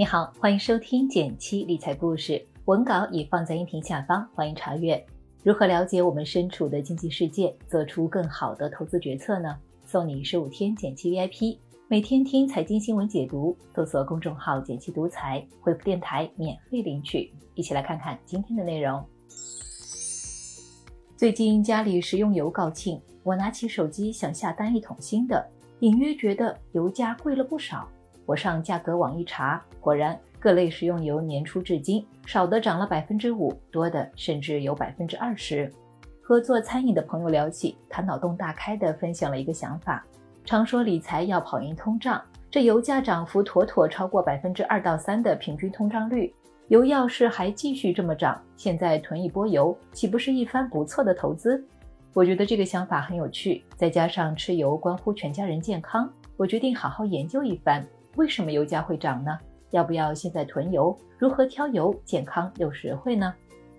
你好，欢迎收听减七理财故事，文稿已放在音频下方，欢迎查阅。如何了解我们身处的经济世界，做出更好的投资决策呢？送你十五天减七 VIP，每天听财经新闻解读，搜索公众号“减七独裁，回复电台免费领取。一起来看看今天的内容。最近家里食用油告罄，我拿起手机想下单一桶新的，隐约觉得油价贵了不少。我上价格网一查，果然各类食用油年初至今，少的涨了百分之五，多的甚至有百分之二十。和做餐饮的朋友聊起，他脑洞大开地分享了一个想法：常说理财要跑赢通胀，这油价涨幅妥妥超过百分之二到三的平均通胀率。油要是还继续这么涨，现在囤一波油，岂不是一番不错的投资？我觉得这个想法很有趣，再加上吃油关乎全家人健康，我决定好好研究一番。为什么油价会涨呢？要不要现在囤油？如何挑油健康又实惠呢？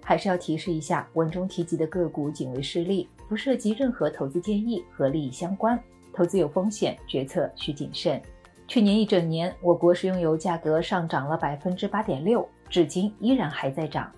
还是要提示一下，文中提及的个股仅为示例，不涉及任何投资建议和利益相关。投资有风险，决策需谨慎。去年一整年，我国食用油价格上涨了百分之八点六，至今依然还在涨。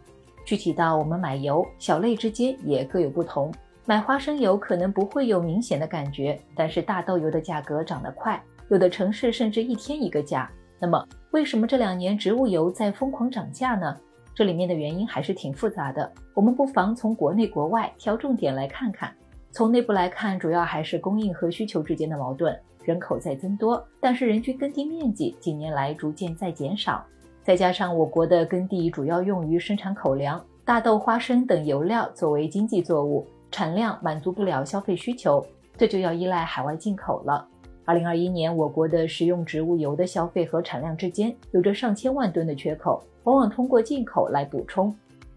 具体到我们买油，小类之间也各有不同。买花生油可能不会有明显的感觉，但是大豆油的价格涨得快。有的城市甚至一天一个价，那么为什么这两年植物油在疯狂涨价呢？这里面的原因还是挺复杂的，我们不妨从国内国外挑重点来看看。从内部来看，主要还是供应和需求之间的矛盾，人口在增多，但是人均耕地面积近年来逐渐在减少，再加上我国的耕地主要用于生产口粮，大豆、花生等油料作为经济作物，产量满足不了消费需求，这就要依赖海外进口了。二零二一年，我国的食用植物油的消费和产量之间有着上千万吨的缺口，往往通过进口来补充。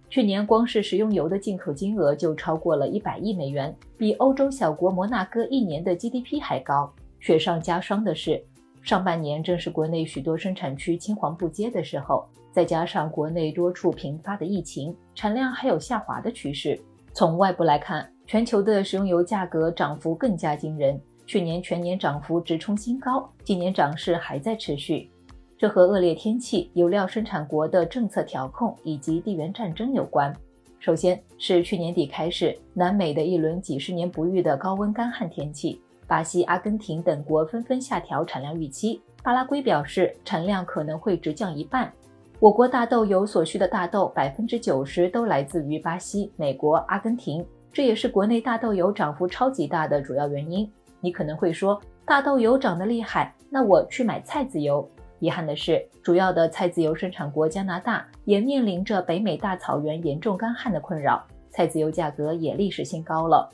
去年，光是食用油的进口金额就超过了一百亿美元，比欧洲小国摩纳哥一年的 GDP 还高。雪上加霜的是，上半年正是国内许多生产区青黄不接的时候，再加上国内多处频发的疫情，产量还有下滑的趋势。从外部来看，全球的食用油价格涨幅更加惊人。去年全年涨幅直冲新高，今年涨势还在持续，这和恶劣天气、油料生产国的政策调控以及地缘战争有关。首先是去年底开始，南美的一轮几十年不遇的高温干旱天气，巴西、阿根廷等国纷纷下调产量预期，巴拉圭表示产量可能会直降一半。我国大豆油所需的大豆百分之九十都来自于巴西、美国、阿根廷，这也是国内大豆油涨幅超级大的主要原因。你可能会说，大豆油涨得厉害，那我去买菜籽油。遗憾的是，主要的菜籽油生产国加拿大也面临着北美大草原严重干旱的困扰，菜籽油价格也历史新高了。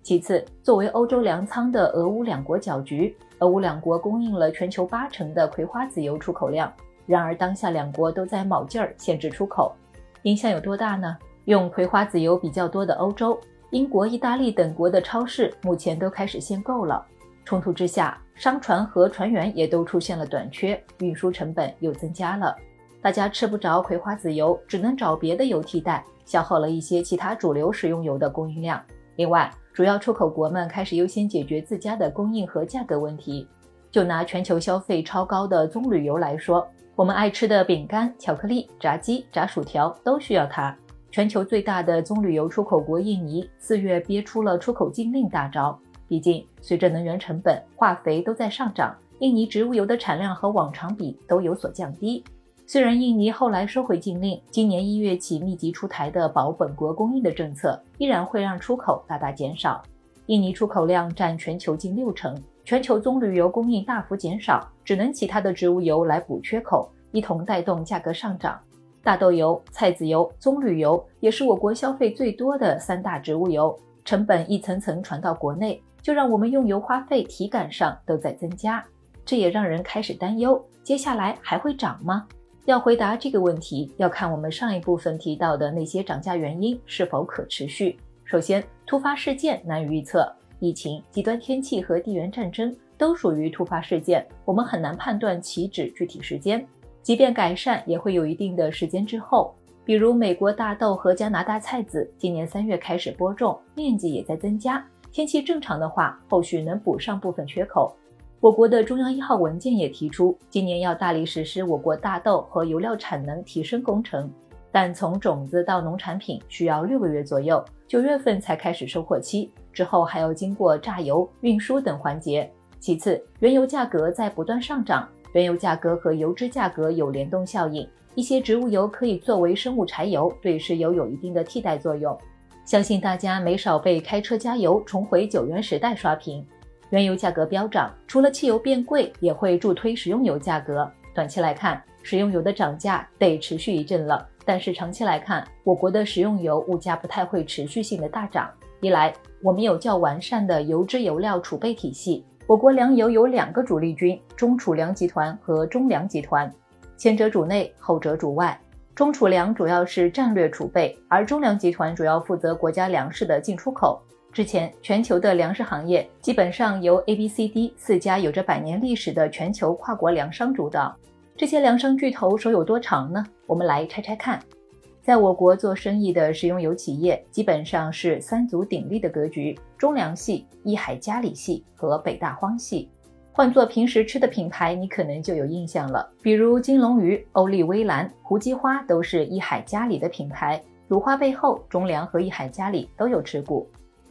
其次，作为欧洲粮仓的俄乌两国搅局，俄乌两国供应了全球八成的葵花籽油出口量，然而当下两国都在卯劲儿限制出口，影响有多大呢？用葵花籽油比较多的欧洲。英国、意大利等国的超市目前都开始限购了。冲突之下，商船和船员也都出现了短缺，运输成本又增加了。大家吃不着葵花籽油，只能找别的油替代，消耗了一些其他主流食用油的供应量。另外，主要出口国们开始优先解决自家的供应和价格问题。就拿全球消费超高的棕榈油来说，我们爱吃的饼干、巧克力、炸鸡、炸薯条都需要它。全球最大的棕榈油出口国印尼四月憋出了出口禁令大招。毕竟，随着能源成本、化肥都在上涨，印尼植物油的产量和往常比都有所降低。虽然印尼后来收回禁令，今年一月起密集出台的保本国供应的政策，依然会让出口大大减少。印尼出口量占全球近六成，全球棕榈油供应大幅减少，只能其他的植物油来补缺口，一同带动价格上涨。大豆油、菜籽油、棕榈油也是我国消费最多的三大植物油，成本一层层传到国内，就让我们用油花费体感上都在增加。这也让人开始担忧，接下来还会涨吗？要回答这个问题，要看我们上一部分提到的那些涨价原因是否可持续。首先，突发事件难以预测，疫情、极端天气和地缘战争都属于突发事件，我们很难判断起止具体时间。即便改善，也会有一定的时间之后。比如美国大豆和加拿大菜籽，今年三月开始播种，面积也在增加。天气正常的话，后续能补上部分缺口。我国的中央一号文件也提出，今年要大力实施我国大豆和油料产能提升工程，但从种子到农产品需要六个月左右，九月份才开始收获期，之后还要经过榨油、运输等环节。其次，原油价格在不断上涨，原油价格和油脂价格有联动效应，一些植物油可以作为生物柴油，对石油有一定的替代作用。相信大家没少被开车加油重回九元时代刷屏。原油价格飙涨，除了汽油变贵，也会助推食用油价格。短期来看，食用油的涨价得持续一阵了。但是长期来看，我国的食用油物价不太会持续性的大涨。一来，我们有较完善的油脂油料储备体系。我国粮油有两个主力军：中储粮集团和中粮集团，前者主内，后者主外。中储粮主要是战略储备，而中粮集团主要负责国家粮食的进出口。之前，全球的粮食行业基本上由 A、B、C、D 四家有着百年历史的全球跨国粮商主导。这些粮商巨头手有多长呢？我们来拆拆看。在我国做生意的食用油企业，基本上是三足鼎立的格局：中粮系、益海嘉里系和北大荒系。换做平时吃的品牌，你可能就有印象了，比如金龙鱼、欧丽薇兰、胡姬花都是益海嘉里的品牌。乳花背后，中粮和益海嘉里都有持股。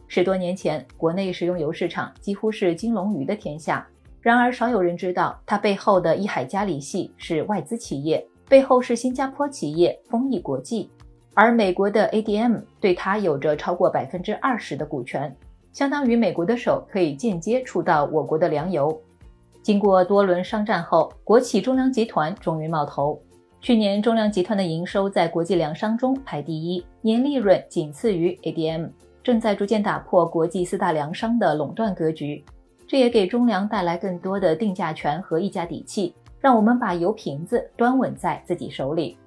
十多年前，国内食用油市场几乎是金龙鱼的天下。然而，少有人知道，它背后的益海嘉里系是外资企业，背后是新加坡企业丰益国际，而美国的 ADM 对它有着超过百分之二十的股权，相当于美国的手可以间接触到我国的粮油。经过多轮商战后，国企中粮集团终于冒头。去年，中粮集团的营收在国际粮商中排第一，年利润仅次于 ADM。正在逐渐打破国际四大粮商的垄断格局，这也给中粮带来更多的定价权和议价底气，让我们把油瓶子端稳在自己手里。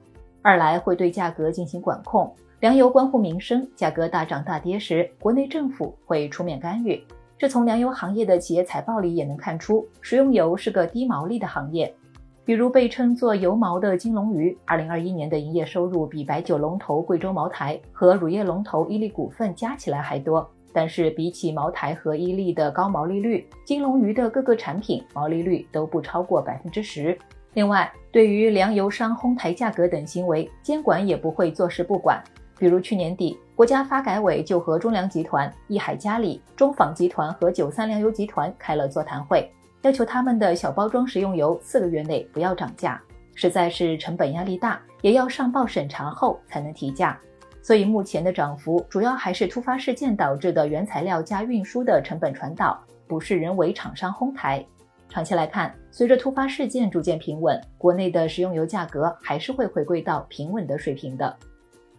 二来会对价格进行管控，粮油关乎民生，价格大涨大跌时，国内政府会出面干预。这从粮油行业的企业财报里也能看出，食用油是个低毛利的行业。比如被称作“油毛”的金龙鱼，二零二一年的营业收入比白酒龙头贵州茅台和乳业龙头伊利股份加起来还多。但是比起茅台和伊利的高毛利率，金龙鱼的各个产品毛利率都不超过百分之十。另外，对于粮油商哄抬价格等行为，监管也不会坐视不管。比如去年底，国家发改委就和中粮集团、益海嘉里、中纺集团和九三粮油集团开了座谈会。要求他们的小包装食用油四个月内不要涨价，实在是成本压力大，也要上报审查后才能提价。所以目前的涨幅主要还是突发事件导致的原材料加运输的成本传导，不是人为厂商哄抬。长期来看，随着突发事件逐渐平稳，国内的食用油价格还是会回归到平稳的水平的。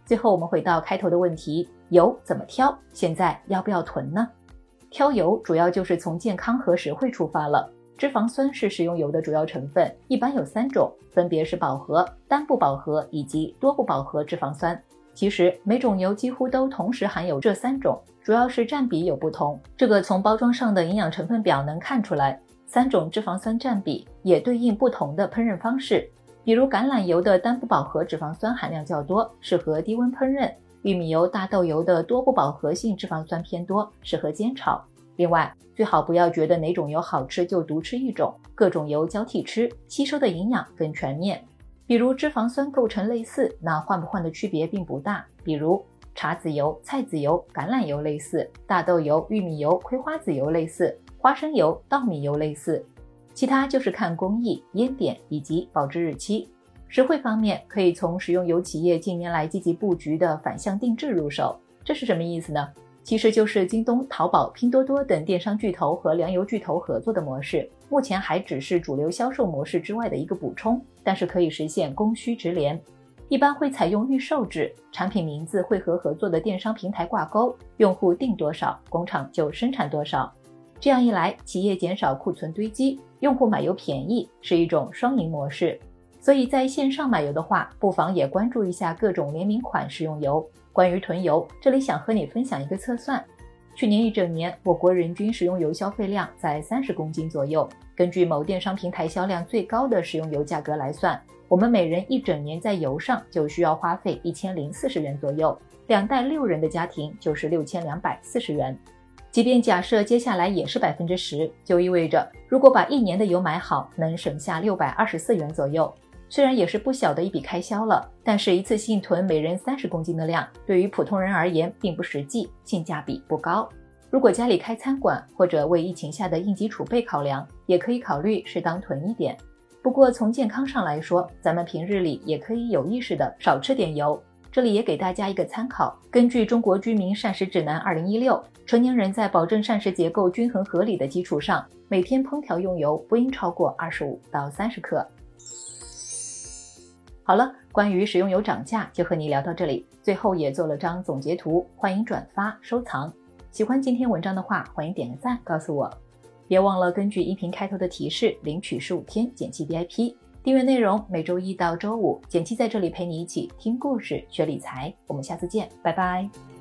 最后，我们回到开头的问题：油怎么挑？现在要不要囤呢？挑油主要就是从健康和实惠出发了。脂肪酸是食用油的主要成分，一般有三种，分别是饱和、单不饱和以及多不饱和脂肪酸。其实每种油几乎都同时含有这三种，主要是占比有不同。这个从包装上的营养成分表能看出来。三种脂肪酸占比也对应不同的烹饪方式，比如橄榄油的单不饱和脂肪酸含量较多，适合低温烹饪。玉米油、大豆油的多不饱和性脂肪酸偏多，适合煎炒。另外，最好不要觉得哪种油好吃就独吃一种，各种油交替吃，吸收的营养更全面。比如脂肪酸构成类似，那换不换的区别并不大。比如茶籽油、菜籽油、橄榄油类似，大豆油、玉米油、葵花籽油类似，花生油、稻米油类似。其他就是看工艺、烟点以及保质日期。实惠方面，可以从食用油企业近年来积极布局的反向定制入手。这是什么意思呢？其实就是京东、淘宝、拼多多等电商巨头和粮油巨头合作的模式。目前还只是主流销售模式之外的一个补充，但是可以实现供需直连。一般会采用预售制，产品名字会和合作的电商平台挂钩，用户订多少，工厂就生产多少。这样一来，企业减少库存堆积，用户买油便宜，是一种双赢模式。所以在线上买油的话，不妨也关注一下各种联名款食用油。关于囤油，这里想和你分享一个测算：去年一整年，我国人均食用油消费量在三十公斤左右。根据某电商平台销量最高的食用油价格来算，我们每人一整年在油上就需要花费一千零四十元左右，两代六人的家庭就是六千两百四十元。即便假设接下来也是百分之十，就意味着如果把一年的油买好，能省下六百二十四元左右。虽然也是不小的一笔开销了，但是一次性囤每人三十公斤的量，对于普通人而言并不实际，性价比不高。如果家里开餐馆或者为疫情下的应急储备考量，也可以考虑适当囤一点。不过从健康上来说，咱们平日里也可以有意识的少吃点油。这里也给大家一个参考，根据《中国居民膳食指南（二零一六）》，成年人在保证膳食结构均衡合理的基础上，每天烹调用油不应超过二十五到三十克。好了，关于食用油涨价就和你聊到这里，最后也做了张总结图，欢迎转发收藏。喜欢今天文章的话，欢迎点个赞告诉我，别忘了根据音频开头的提示领取十五天减气 VIP。订阅内容每周一到周五，简七在这里陪你一起听故事、学理财。我们下次见，拜拜。